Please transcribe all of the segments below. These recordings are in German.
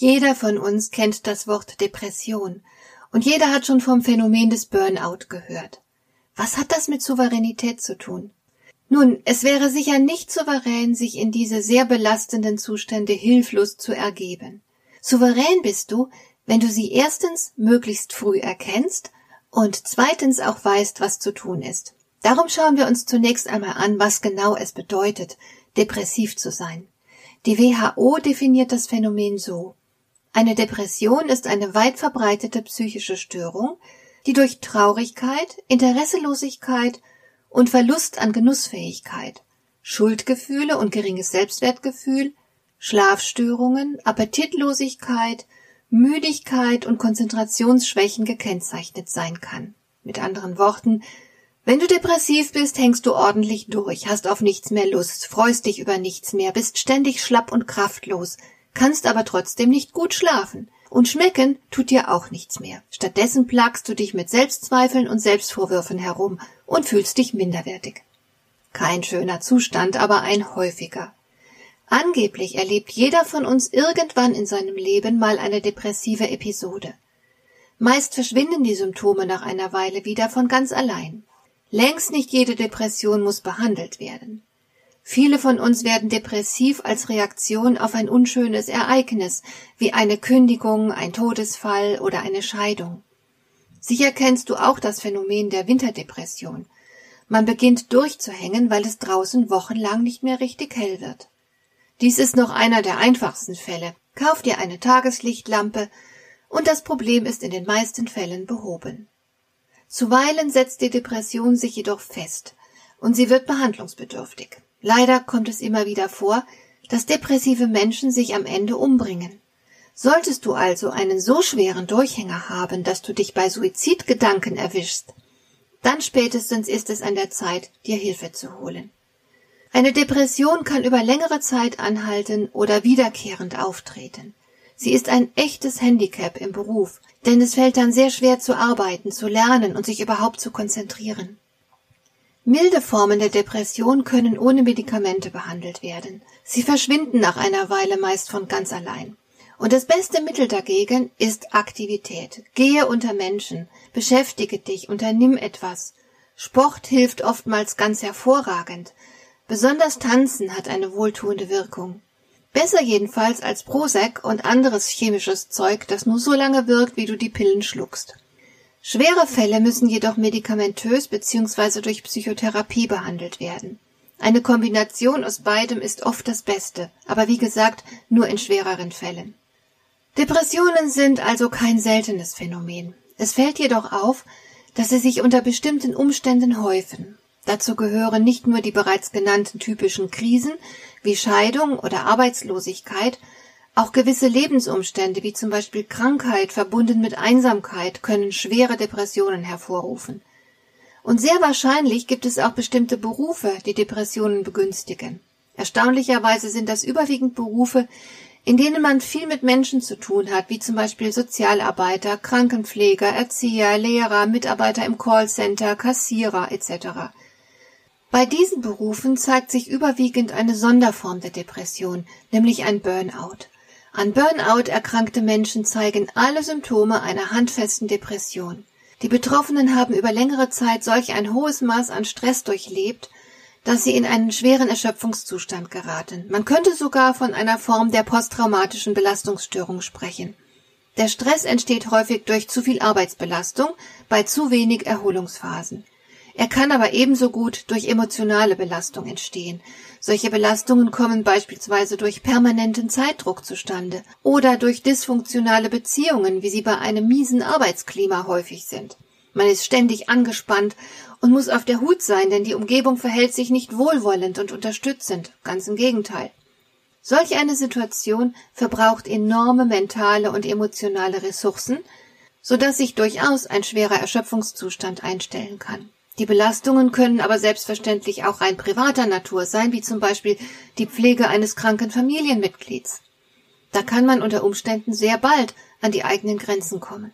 Jeder von uns kennt das Wort Depression und jeder hat schon vom Phänomen des Burnout gehört. Was hat das mit Souveränität zu tun? Nun, es wäre sicher nicht souverän, sich in diese sehr belastenden Zustände hilflos zu ergeben. Souverän bist du, wenn du sie erstens möglichst früh erkennst und zweitens auch weißt, was zu tun ist. Darum schauen wir uns zunächst einmal an, was genau es bedeutet, depressiv zu sein. Die WHO definiert das Phänomen so. Eine Depression ist eine weit verbreitete psychische Störung, die durch Traurigkeit, Interesselosigkeit und Verlust an Genussfähigkeit, Schuldgefühle und geringes Selbstwertgefühl, Schlafstörungen, Appetitlosigkeit, Müdigkeit und Konzentrationsschwächen gekennzeichnet sein kann. Mit anderen Worten, wenn du depressiv bist, hängst du ordentlich durch, hast auf nichts mehr Lust, freust dich über nichts mehr, bist ständig schlapp und kraftlos, kannst aber trotzdem nicht gut schlafen. Und schmecken tut dir auch nichts mehr. Stattdessen plagst du dich mit Selbstzweifeln und Selbstvorwürfen herum und fühlst dich minderwertig. Kein schöner Zustand, aber ein häufiger. Angeblich erlebt jeder von uns irgendwann in seinem Leben mal eine depressive Episode. Meist verschwinden die Symptome nach einer Weile wieder von ganz allein. Längst nicht jede Depression muss behandelt werden. Viele von uns werden depressiv als Reaktion auf ein unschönes Ereignis, wie eine Kündigung, ein Todesfall oder eine Scheidung. Sicher kennst du auch das Phänomen der Winterdepression. Man beginnt durchzuhängen, weil es draußen wochenlang nicht mehr richtig hell wird. Dies ist noch einer der einfachsten Fälle. Kauf dir eine Tageslichtlampe und das Problem ist in den meisten Fällen behoben. Zuweilen setzt die Depression sich jedoch fest und sie wird behandlungsbedürftig. Leider kommt es immer wieder vor, dass depressive Menschen sich am Ende umbringen. Solltest du also einen so schweren Durchhänger haben, dass du dich bei Suizidgedanken erwischst, dann spätestens ist es an der Zeit, dir Hilfe zu holen. Eine Depression kann über längere Zeit anhalten oder wiederkehrend auftreten. Sie ist ein echtes Handicap im Beruf, denn es fällt dann sehr schwer zu arbeiten, zu lernen und sich überhaupt zu konzentrieren. Milde Formen der Depression können ohne Medikamente behandelt werden. Sie verschwinden nach einer Weile meist von ganz allein. Und das beste Mittel dagegen ist Aktivität. Gehe unter Menschen, beschäftige dich, unternimm etwas. Sport hilft oftmals ganz hervorragend. Besonders Tanzen hat eine wohltuende Wirkung. Besser jedenfalls als Prozac und anderes chemisches Zeug, das nur so lange wirkt, wie du die Pillen schluckst. Schwere Fälle müssen jedoch medikamentös bzw. durch Psychotherapie behandelt werden. Eine Kombination aus beidem ist oft das Beste, aber wie gesagt, nur in schwereren Fällen. Depressionen sind also kein seltenes Phänomen. Es fällt jedoch auf, dass sie sich unter bestimmten Umständen häufen. Dazu gehören nicht nur die bereits genannten typischen Krisen wie Scheidung oder Arbeitslosigkeit, auch gewisse Lebensumstände, wie zum Beispiel Krankheit verbunden mit Einsamkeit, können schwere Depressionen hervorrufen. Und sehr wahrscheinlich gibt es auch bestimmte Berufe, die Depressionen begünstigen. Erstaunlicherweise sind das überwiegend Berufe, in denen man viel mit Menschen zu tun hat, wie zum Beispiel Sozialarbeiter, Krankenpfleger, Erzieher, Lehrer, Mitarbeiter im Callcenter, Kassierer etc. Bei diesen Berufen zeigt sich überwiegend eine Sonderform der Depression, nämlich ein Burnout. An Burnout erkrankte Menschen zeigen alle Symptome einer handfesten Depression. Die Betroffenen haben über längere Zeit solch ein hohes Maß an Stress durchlebt, dass sie in einen schweren Erschöpfungszustand geraten. Man könnte sogar von einer Form der posttraumatischen Belastungsstörung sprechen. Der Stress entsteht häufig durch zu viel Arbeitsbelastung bei zu wenig Erholungsphasen. Er kann aber ebenso gut durch emotionale Belastung entstehen. Solche Belastungen kommen beispielsweise durch permanenten Zeitdruck zustande oder durch dysfunktionale Beziehungen, wie sie bei einem miesen Arbeitsklima häufig sind. Man ist ständig angespannt und muss auf der Hut sein, denn die Umgebung verhält sich nicht wohlwollend und unterstützend, ganz im Gegenteil. Solch eine Situation verbraucht enorme mentale und emotionale Ressourcen, so dass sich durchaus ein schwerer Erschöpfungszustand einstellen kann. Die Belastungen können aber selbstverständlich auch rein privater Natur sein, wie zum Beispiel die Pflege eines kranken Familienmitglieds. Da kann man unter Umständen sehr bald an die eigenen Grenzen kommen.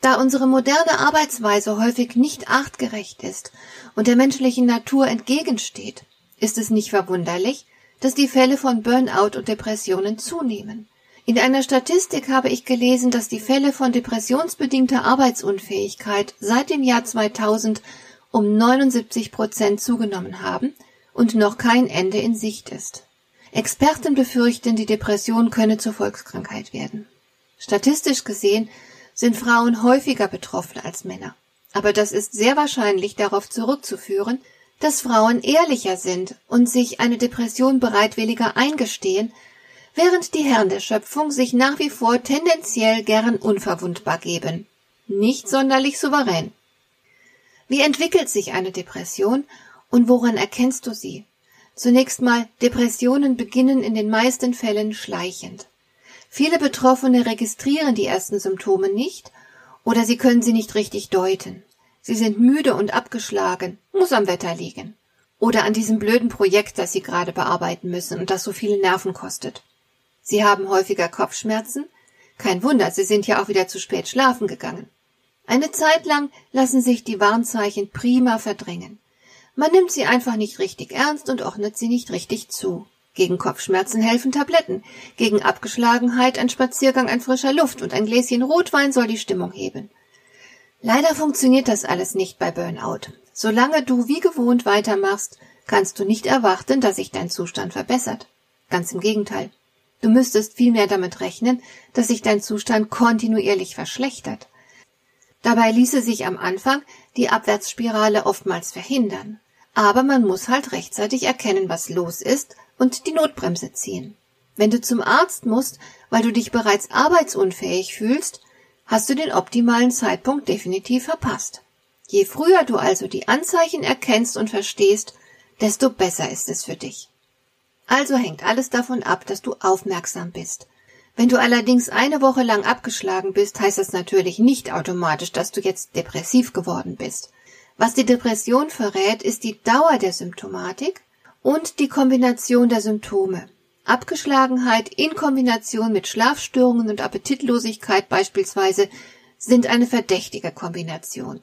Da unsere moderne Arbeitsweise häufig nicht artgerecht ist und der menschlichen Natur entgegensteht, ist es nicht verwunderlich, dass die Fälle von Burnout und Depressionen zunehmen. In einer Statistik habe ich gelesen, dass die Fälle von depressionsbedingter Arbeitsunfähigkeit seit dem Jahr 2000 um 79 Prozent zugenommen haben und noch kein Ende in Sicht ist. Experten befürchten, die Depression könne zur Volkskrankheit werden. Statistisch gesehen sind Frauen häufiger betroffen als Männer. Aber das ist sehr wahrscheinlich darauf zurückzuführen, dass Frauen ehrlicher sind und sich eine Depression bereitwilliger eingestehen, während die Herren der Schöpfung sich nach wie vor tendenziell gern unverwundbar geben. Nicht sonderlich souverän. Wie entwickelt sich eine Depression und woran erkennst du sie? Zunächst mal, Depressionen beginnen in den meisten Fällen schleichend. Viele Betroffene registrieren die ersten Symptome nicht oder sie können sie nicht richtig deuten. Sie sind müde und abgeschlagen, muss am Wetter liegen. Oder an diesem blöden Projekt, das Sie gerade bearbeiten müssen und das so viele Nerven kostet. Sie haben häufiger Kopfschmerzen? Kein Wunder, Sie sind ja auch wieder zu spät schlafen gegangen. Eine Zeit lang lassen sich die Warnzeichen prima verdrängen. Man nimmt sie einfach nicht richtig ernst und ordnet sie nicht richtig zu. Gegen Kopfschmerzen helfen Tabletten, gegen Abgeschlagenheit ein Spaziergang an frischer Luft und ein Gläschen Rotwein soll die Stimmung heben. Leider funktioniert das alles nicht bei Burnout. Solange du wie gewohnt weitermachst, kannst du nicht erwarten, dass sich dein Zustand verbessert. Ganz im Gegenteil. Du müsstest vielmehr damit rechnen, dass sich dein Zustand kontinuierlich verschlechtert. Dabei ließe sich am Anfang die Abwärtsspirale oftmals verhindern. Aber man muss halt rechtzeitig erkennen, was los ist und die Notbremse ziehen. Wenn du zum Arzt musst, weil du dich bereits arbeitsunfähig fühlst, hast du den optimalen Zeitpunkt definitiv verpasst. Je früher du also die Anzeichen erkennst und verstehst, desto besser ist es für dich. Also hängt alles davon ab, dass du aufmerksam bist. Wenn du allerdings eine Woche lang abgeschlagen bist, heißt das natürlich nicht automatisch, dass du jetzt depressiv geworden bist. Was die Depression verrät, ist die Dauer der Symptomatik und die Kombination der Symptome. Abgeschlagenheit in Kombination mit Schlafstörungen und Appetitlosigkeit beispielsweise sind eine verdächtige Kombination.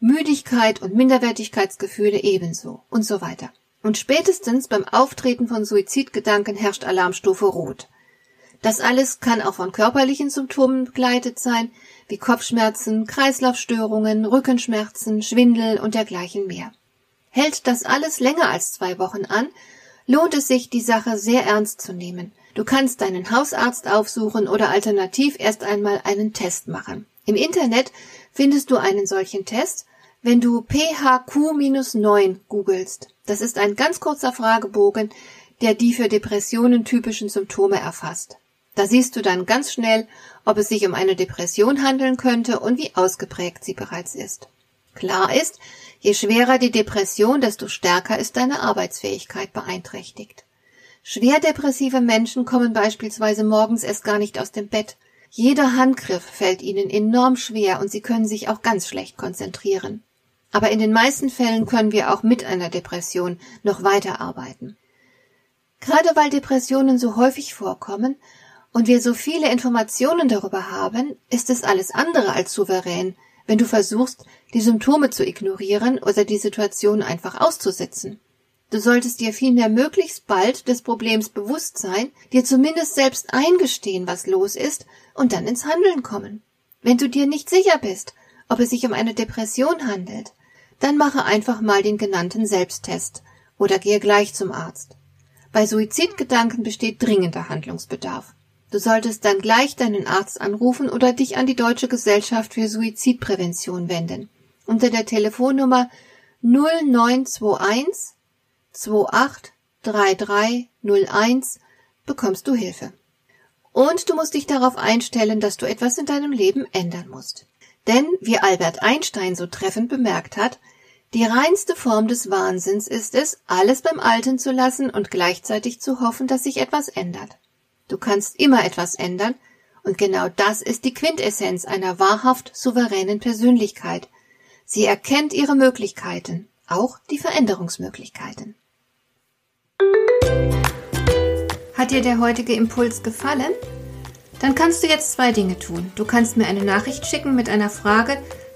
Müdigkeit und Minderwertigkeitsgefühle ebenso und so weiter. Und spätestens beim Auftreten von Suizidgedanken herrscht Alarmstufe Rot. Das alles kann auch von körperlichen Symptomen begleitet sein, wie Kopfschmerzen, Kreislaufstörungen, Rückenschmerzen, Schwindel und dergleichen mehr. Hält das alles länger als zwei Wochen an, lohnt es sich, die Sache sehr ernst zu nehmen. Du kannst deinen Hausarzt aufsuchen oder alternativ erst einmal einen Test machen. Im Internet findest du einen solchen Test, wenn du PHQ-9 googelst. Das ist ein ganz kurzer Fragebogen, der die für Depressionen typischen Symptome erfasst. Da siehst du dann ganz schnell, ob es sich um eine Depression handeln könnte und wie ausgeprägt sie bereits ist. Klar ist, je schwerer die Depression, desto stärker ist deine Arbeitsfähigkeit beeinträchtigt. Schwer depressive Menschen kommen beispielsweise morgens erst gar nicht aus dem Bett. Jeder Handgriff fällt ihnen enorm schwer und sie können sich auch ganz schlecht konzentrieren. Aber in den meisten Fällen können wir auch mit einer Depression noch weiterarbeiten. Gerade weil Depressionen so häufig vorkommen und wir so viele Informationen darüber haben, ist es alles andere als souverän, wenn du versuchst, die Symptome zu ignorieren oder die Situation einfach auszusitzen. Du solltest dir vielmehr möglichst bald des Problems bewusst sein, dir zumindest selbst eingestehen, was los ist, und dann ins Handeln kommen. Wenn du dir nicht sicher bist, ob es sich um eine Depression handelt, dann mache einfach mal den genannten Selbsttest oder gehe gleich zum Arzt. Bei Suizidgedanken besteht dringender Handlungsbedarf. Du solltest dann gleich deinen Arzt anrufen oder dich an die Deutsche Gesellschaft für Suizidprävention wenden. Unter der Telefonnummer 0921 283301 bekommst du Hilfe. Und du musst dich darauf einstellen, dass du etwas in deinem Leben ändern musst. Denn, wie Albert Einstein so treffend bemerkt hat, Die reinste Form des Wahnsinns ist es, alles beim Alten zu lassen und gleichzeitig zu hoffen, dass sich etwas ändert. Du kannst immer etwas ändern, und genau das ist die Quintessenz einer wahrhaft souveränen Persönlichkeit. Sie erkennt ihre Möglichkeiten, auch die Veränderungsmöglichkeiten. Hat dir der heutige Impuls gefallen? Dann kannst du jetzt zwei Dinge tun. Du kannst mir eine Nachricht schicken mit einer Frage,